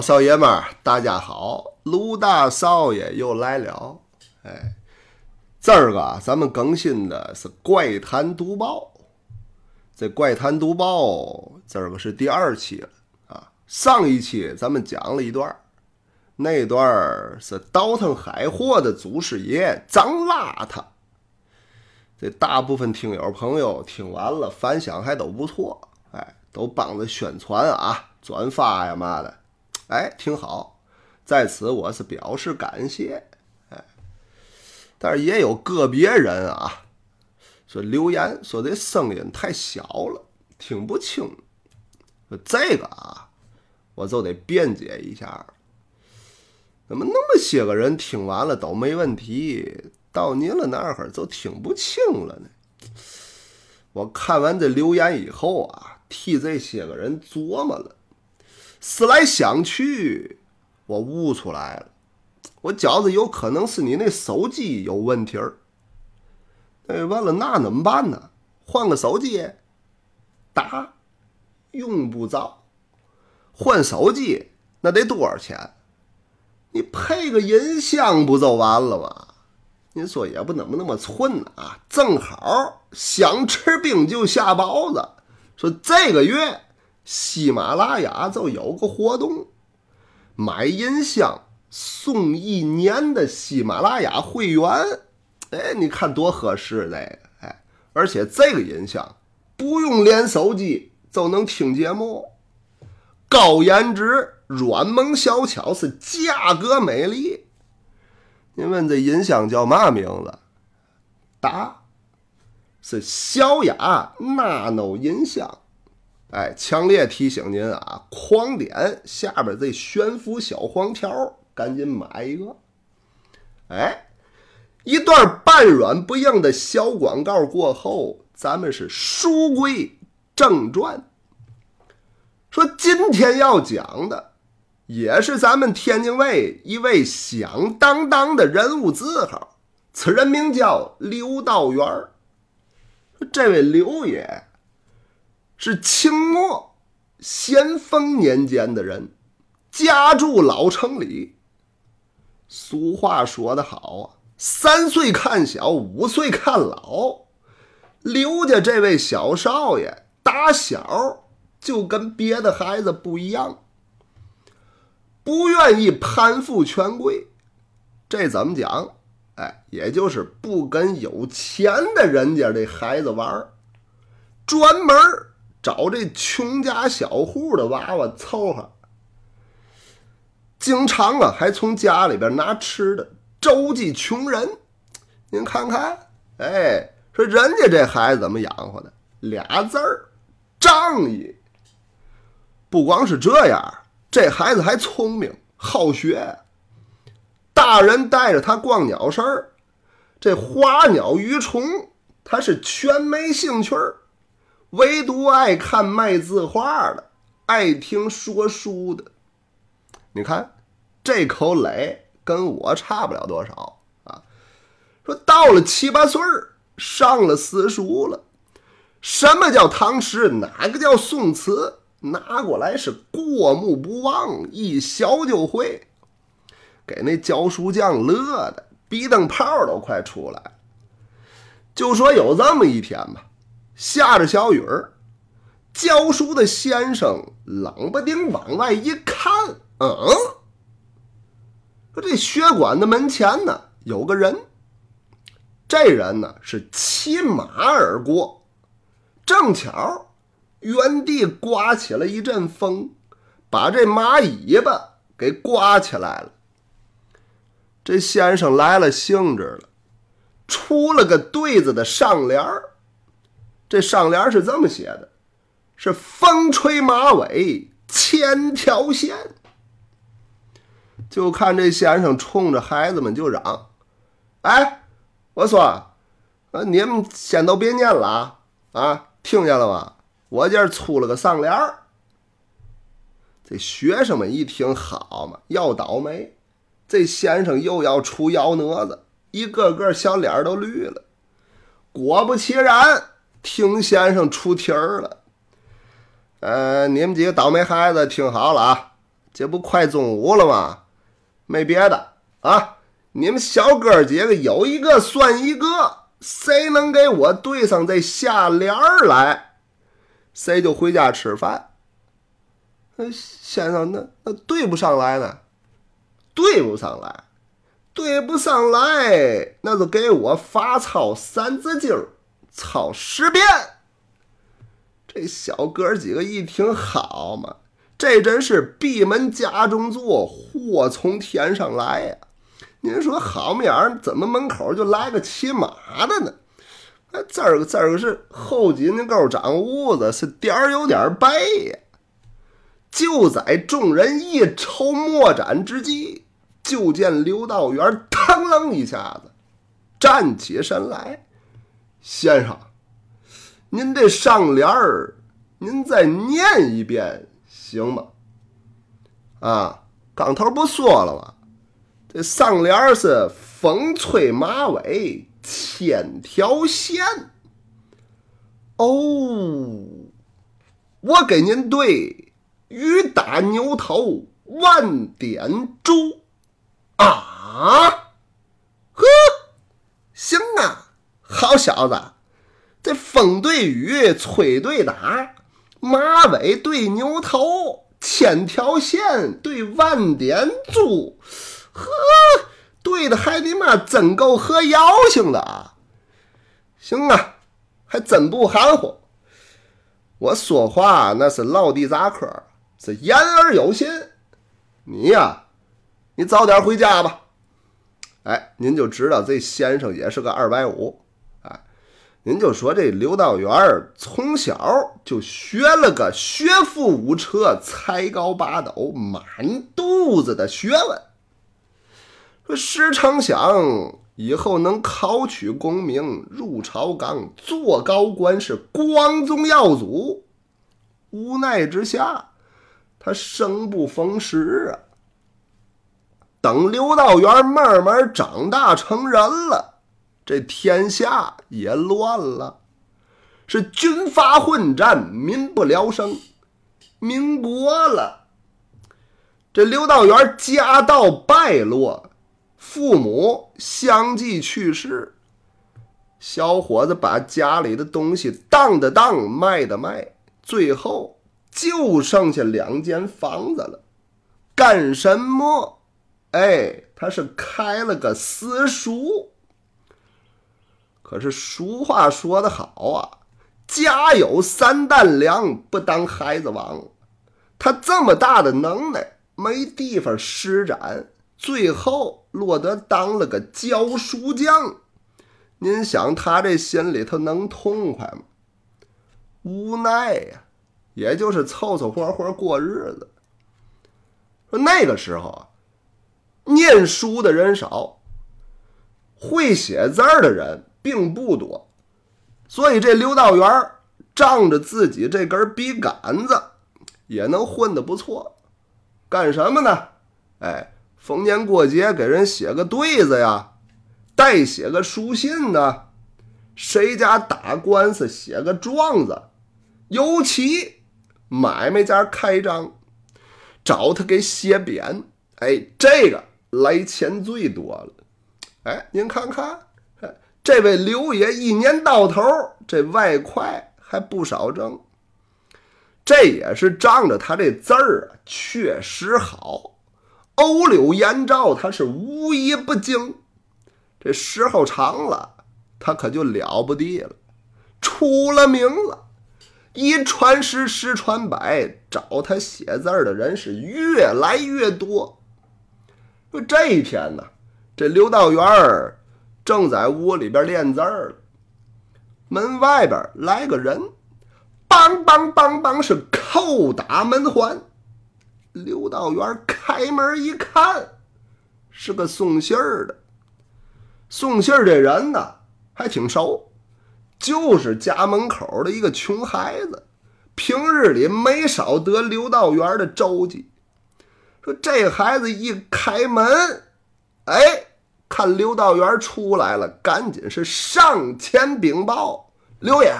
少爷们，大家好，卢大少爷又来了。哎，这儿个咱们更新的是《怪谈读报》，这《怪谈读报》这儿个是第二期了啊。上一期咱们讲了一段，那段是倒腾海货的祖师爷张邋遢。这大部分听友朋友听完了，反响还都不错，哎，都帮着宣传啊、转发呀嘛的，哎，挺好。在此我是表示感谢，哎，但是也有个别人啊，说留言说这声音太小了，听不清。这个啊，我就得辩解一下。怎么那么些个人听完了都没问题？到您了那会儿就听不清了呢。我看完这留言以后啊，替这些个人琢磨了，思来想去，我悟出来了，我觉着有可能是你那手机有问题儿。哎，完了那怎么办呢？换个手机？答，用不着。换手机那得多少钱？你配个音箱不就完了吗？您说也不怎么那么寸啊！正好想吃冰就下包子，说这个月喜马拉雅就有个活动，买音箱送一年的喜马拉雅会员。哎，你看多合适这个！哎，而且这个音箱不用连手机就能听节目，高颜值、软萌小巧，是价格美丽。您问这音箱叫嘛名字？答：是小雅 nano 音箱。哎，强烈提醒您啊，狂点下边这悬浮小黄条，赶紧买一个。哎，一段半软不硬的小广告过后，咱们是书归正传。说今天要讲的。也是咱们天津卫一位响当当的人物字号，此人名叫刘道元儿。这位刘爷是清末咸丰年间的人，家住老城里。俗话说得好啊，三岁看小，五岁看老。刘家这位小少爷打小就跟别的孩子不一样。不愿意攀附权贵，这怎么讲？哎，也就是不跟有钱的人家这孩子玩专门找这穷家小户的娃娃凑合。经常啊，还从家里边拿吃的周济穷人。您看看，哎，说人家这孩子怎么养活的？俩字儿，仗义。不光是这样。这孩子还聪明好学，大人带着他逛鸟市儿，这花鸟鱼虫他是全没兴趣儿，唯独爱看卖字画的，爱听说书的。你看这口垒跟我差不了多少啊！说到了七八岁，上了私塾了，什么叫唐诗？哪个叫宋词？拿过来是过目不忘，一学就会，给那教书匠乐的鼻灯泡都快出来。就说有这么一天吧，下着小雨儿，教书的先生冷不丁往外一看，嗯，说这学馆的门前呢有个人，这人呢是骑马而过，正巧。原地刮起了一阵风，把这马尾巴给刮起来了。这先生来了兴致了，出了个对子的上联儿。这上联是这么写的：是风吹马尾千条线。就看这先生冲着孩子们就嚷：“哎，我说，啊，你们先都别念了啊，啊，听见了吗？”我这儿出了个上联儿，这学生们一听，好嘛，要倒霉！这先生又要出幺蛾子，一个个小脸都绿了。果不其然，听先生出题儿了。呃，你们几个倒霉孩子听好了啊！这不快中午了吗？没别的啊，你们小哥几个有一个算一个，谁能给我对上这下联儿来，谁就回家吃饭。先生，那那对不上来呢？对不上来，对不上来，那就给我罚抄《三字经》，操十遍。这小哥几个一听，好嘛，这真是闭门家中坐，祸从天上来呀！您说好么样？怎么门口就来个骑马的呢？哎，这儿个这儿个是后颈沟长痦子，是点儿有点白呀。就在众人一筹莫展之际，就见刘道元腾楞一下子站起身来，先生。您这上联儿，您再念一遍行吗？啊，刚头不说了吗？这上联儿是“风吹马尾千条线”。哦，我给您对“雨打牛头万点珠”。啊，呵，行啊，好小子。这风对雨，吹对打，马尾对牛头，千条线对万点珠，呵，对的还你妈真够合妖性的啊！行啊，还真不含糊。我说话那是老地扎克，是言而有信。你呀，你早点回家吧。哎，您就知道这先生也是个二百五。您就说这刘道元从小就学了个学富五车、才高八斗、满肚子的学问，说时常想以后能考取功名，入朝纲，做高官，是光宗耀祖。无奈之下，他生不逢时啊。等刘道元慢慢长大成人了。这天下也乱了，是军阀混战，民不聊生。民国了，这刘道元家道败落，父母相继去世，小伙子把家里的东西当的当，卖的卖，最后就剩下两间房子了。干什么？哎，他是开了个私塾。可是俗话说得好啊，家有三担粮，不当孩子王。他这么大的能耐，没地方施展，最后落得当了个教书匠。您想他这心里头能痛快吗？无奈呀，也就是凑凑合合过日子。说那个时候啊，念书的人少，会写字的人。并不多，所以这刘道元仗着自己这根笔杆子，也能混得不错。干什么呢？哎，逢年过节给人写个对子呀，代写个书信呢，谁家打官司写个状子，尤其买卖家开张，找他给写匾，哎，这个来钱最多了。哎，您看看。这位刘爷一年到头，这外快还不少挣。这也是仗着他这字儿啊，确实好。欧柳颜照，他是无一不精。这时候长了，他可就了不地了，出了名了。一传十，十传百，找他写字的人是越来越多。说这一天呢，这刘道元儿。正在屋里边练字儿，门外边来个人，梆梆梆梆是叩打门环。刘道元开门一看，是个送信儿的。送信儿这人呢，还挺熟，就是家门口的一个穷孩子，平日里没少得刘道元的周济。说这孩子一开门，哎。看刘道元出来了，赶紧是上前禀报：“刘爷，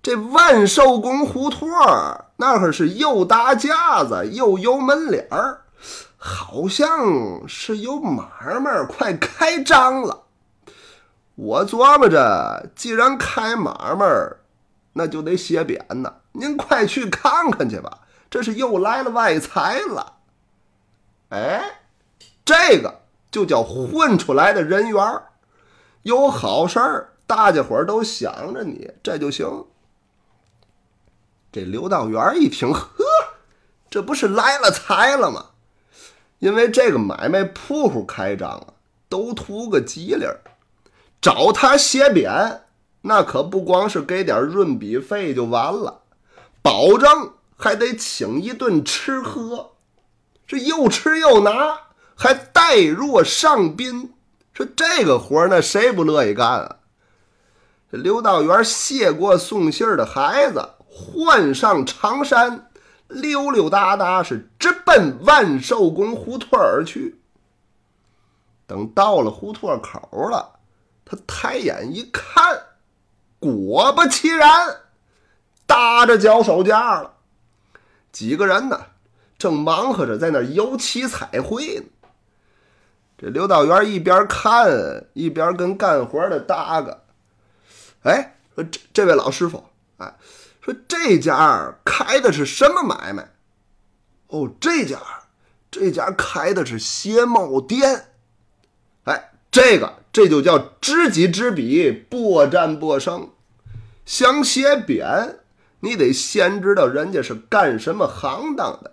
这万寿宫胡同那可是又搭架子又有门脸儿，好像是有买卖快开张了。我琢磨着，既然开买卖，那就得写匾呐。您快去看看去吧，这是又来了外财了。哎，这个就叫混出来的人缘儿，有好事儿，大家伙儿都想着你，这就行。这刘道元一听，呵，这不是来了财了吗？因为这个买卖铺户开张啊，都图个吉利儿，找他写匾，那可不光是给点润笔费就完了，保证还得请一顿吃喝。这又吃又拿，还待若上宾。说这个活儿，那谁不乐意干啊？这刘道元谢过送信儿的孩子，换上长衫，溜溜达达是直奔万寿宫胡同而去。等到了胡同口了，他抬眼一看，果不其然，搭着脚手架了，几个人呢？正忙活着在那儿油漆彩绘呢，这刘道元一边看一边跟干活的搭个，哎，说这这位老师傅，哎，说这家开的是什么买卖？哦，这家这家开的是鞋帽店，哎，这个这就叫知己知彼，百战百胜。想写匾，你得先知道人家是干什么行当的。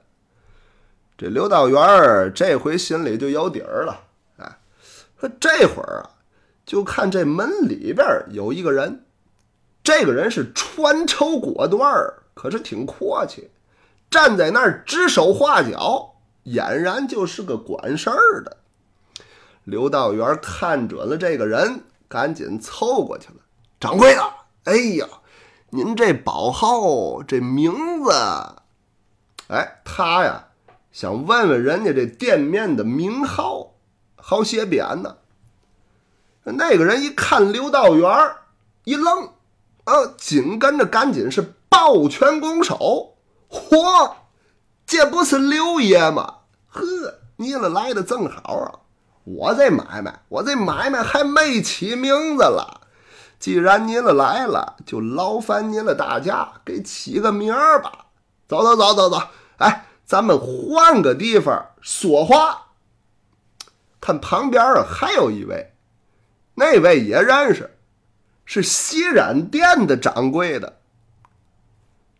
这刘道元这回心里就有底儿了，哎，说这会儿啊，就看这门里边有一个人，这个人是穿绸裹缎儿，可是挺阔气，站在那儿指手画脚，俨然就是个管事儿的。刘道元看准了这个人，赶紧凑过去了：“掌柜的，哎呀，您这宝号这名字，哎，他呀。”想问问人家这店面的名号，好写匾呢。那个人一看刘道元一愣，啊，紧跟着赶紧是抱拳拱手：“嚯，这不是刘爷吗？呵，你了来的正好啊！我这买卖，我这买卖还没起名字了。既然您了来了，就劳烦您了，大家给起个名儿吧。走走走走走，哎。”咱们换个地方说话。看旁边啊，还有一位，那位也认识，是洗染店的掌柜的。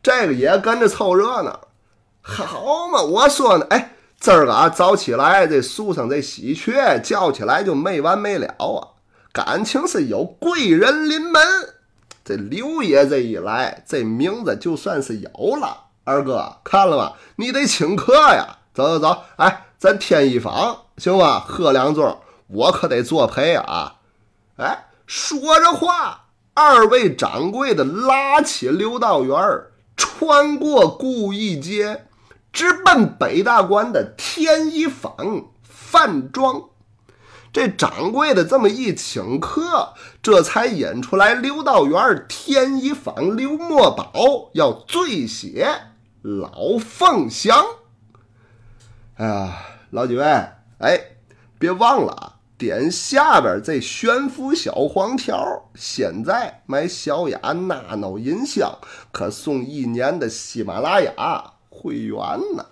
这个也跟着凑热闹。好嘛，我说呢，哎，今儿个啊早起来，这树上这喜鹊叫起来就没完没了啊。感情是有贵人临门，这刘爷这一来，这名字就算是有了。二哥看了吧？你得请客呀！走走走，哎，咱添一房行吧？喝两盅，我可得作陪啊！哎，说着话，二位掌柜的拉起刘道元，穿过故意街，直奔北大关的天一坊饭庄。这掌柜的这么一请客，这才引出来刘道元天一坊刘墨宝要醉血。老凤祥，哎呀，老几位，哎，别忘了啊，点下边这悬浮小黄条。现在买小雅纳诺音箱，可送一年的喜马拉雅会员呢。